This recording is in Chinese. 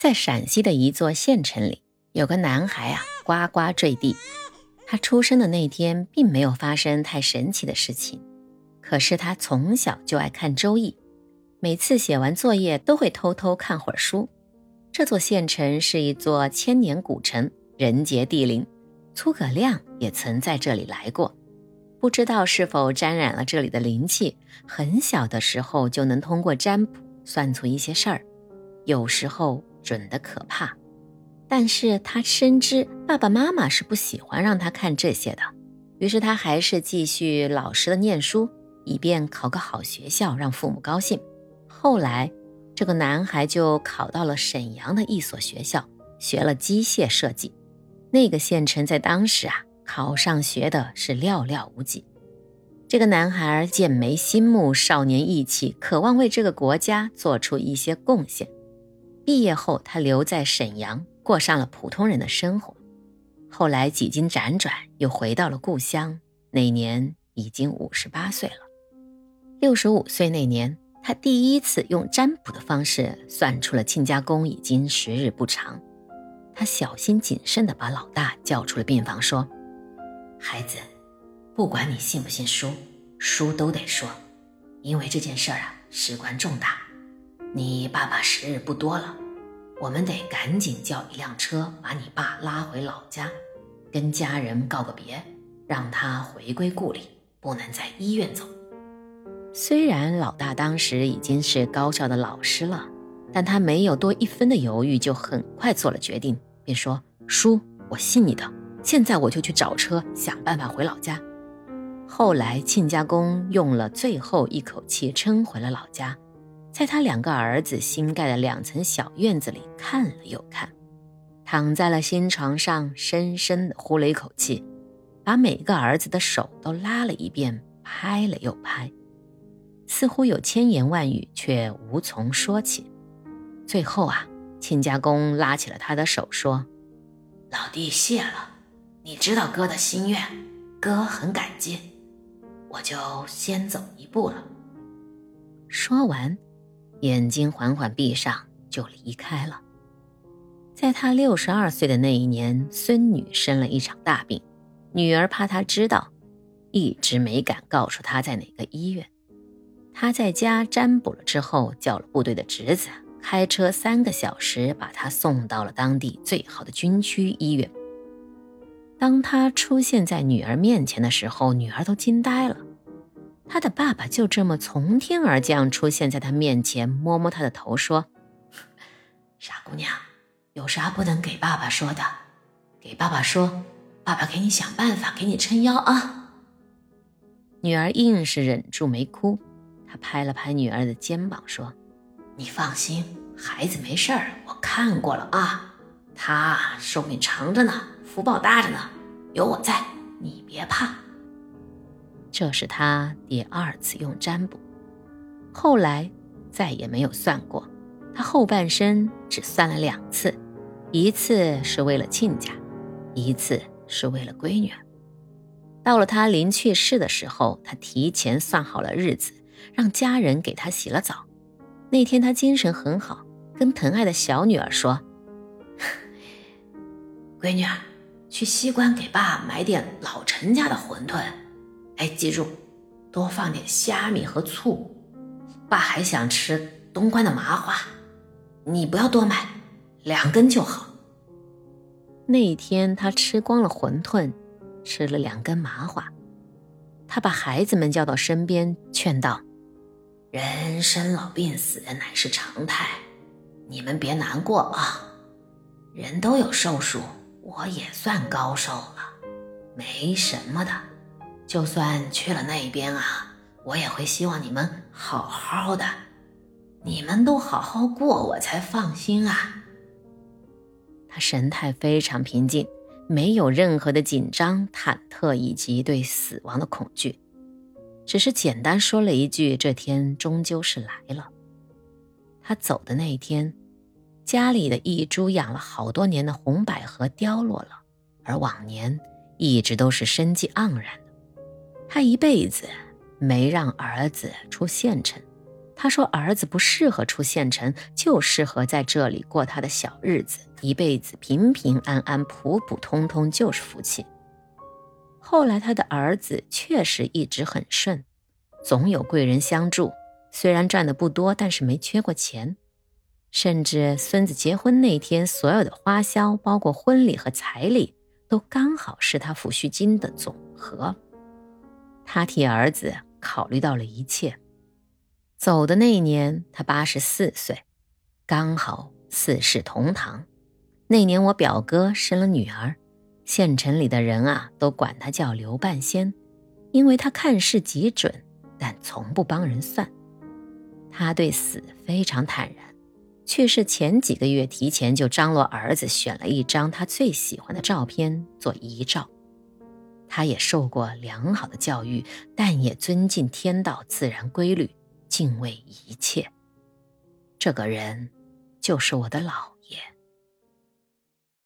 在陕西的一座县城里，有个男孩啊，呱呱坠地。他出生的那天，并没有发生太神奇的事情。可是他从小就爱看《周易》，每次写完作业都会偷偷看会儿书。这座县城是一座千年古城，人杰地灵。诸葛亮也曾在这里来过，不知道是否沾染了这里的灵气，很小的时候就能通过占卜算出一些事儿，有时候。准的可怕，但是他深知爸爸妈妈是不喜欢让他看这些的，于是他还是继续老实的念书，以便考个好学校，让父母高兴。后来，这个男孩就考到了沈阳的一所学校，学了机械设计。那个县城在当时啊，考上学的是寥寥无几。这个男孩剑眉星目，少年意气，渴望为这个国家做出一些贡献。毕业后，他留在沈阳，过上了普通人的生活。后来几经辗转，又回到了故乡。那年已经五十八岁了。六十五岁那年，他第一次用占卜的方式算出了亲家公已经时日不长。他小心谨慎地把老大叫出了病房，说：“孩子，不管你信不信书，书都得说，因为这件事儿啊，事关重大。你爸爸时日不多了。”我们得赶紧叫一辆车把你爸拉回老家，跟家人告个别，让他回归故里，不能在医院走。虽然老大当时已经是高校的老师了，但他没有多一分的犹豫，就很快做了决定，便说：“叔，我信你的，现在我就去找车，想办法回老家。”后来亲家公用了最后一口气撑回了老家。在他两个儿子新盖的两层小院子里看了又看，躺在了新床上，深深地呼了一口气，把每个儿子的手都拉了一遍，拍了又拍，似乎有千言万语，却无从说起。最后啊，亲家公拉起了他的手，说：“老弟谢了，你知道哥的心愿，哥很感激，我就先走一步了。”说完。眼睛缓缓闭上，就离开了。在他六十二岁的那一年，孙女生了一场大病，女儿怕他知道，一直没敢告诉他在哪个医院。他在家占卜了之后，叫了部队的侄子开车三个小时把他送到了当地最好的军区医院。当他出现在女儿面前的时候，女儿都惊呆了。他的爸爸就这么从天而降，出现在他面前，摸摸他的头，说：“傻姑娘，有啥不能给爸爸说的？给爸爸说，爸爸给你想办法，给你撑腰啊。”女儿硬是忍住没哭，她拍了拍女儿的肩膀，说：“你放心，孩子没事儿，我看过了啊，他寿命长着呢，福报大着呢，有我在，你别怕。”这是他第二次用占卜，后来再也没有算过。他后半生只算了两次，一次是为了亲家，一次是为了闺女。到了他临去世的时候，他提前算好了日子，让家人给他洗了澡。那天他精神很好，跟疼爱的小女儿说：“ 闺女儿，去西关给爸买点老陈家的馄饨。”哎，记住，多放点虾米和醋。爸还想吃东关的麻花，你不要多买，两根就好。那一天他吃光了馄饨，吃了两根麻花。他把孩子们叫到身边，劝道：“人生老病死乃是常态，你们别难过啊。人都有寿数，我也算高寿了，没什么的。”就算去了那边啊，我也会希望你们好好的，你们都好好过，我才放心啊。他神态非常平静，没有任何的紧张、忐忑以及对死亡的恐惧，只是简单说了一句：“这天终究是来了。”他走的那一天，家里的一株养了好多年的红百合凋落了，而往年一直都是生机盎然的。他一辈子没让儿子出县城，他说儿子不适合出县城，就适合在这里过他的小日子，一辈子平平安安、普普通通就是福气。后来他的儿子确实一直很顺，总有贵人相助，虽然赚的不多，但是没缺过钱。甚至孙子结婚那天，所有的花销，包括婚礼和彩礼，都刚好是他抚恤金的总和。他替儿子考虑到了一切。走的那年，他八十四岁，刚好四世同堂。那年我表哥生了女儿，县城里的人啊，都管他叫刘半仙，因为他看事极准，但从不帮人算。他对死非常坦然。去世前几个月，提前就张罗儿子选了一张他最喜欢的照片做遗照。他也受过良好的教育，但也尊敬天道自然规律，敬畏一切。这个人，就是我的老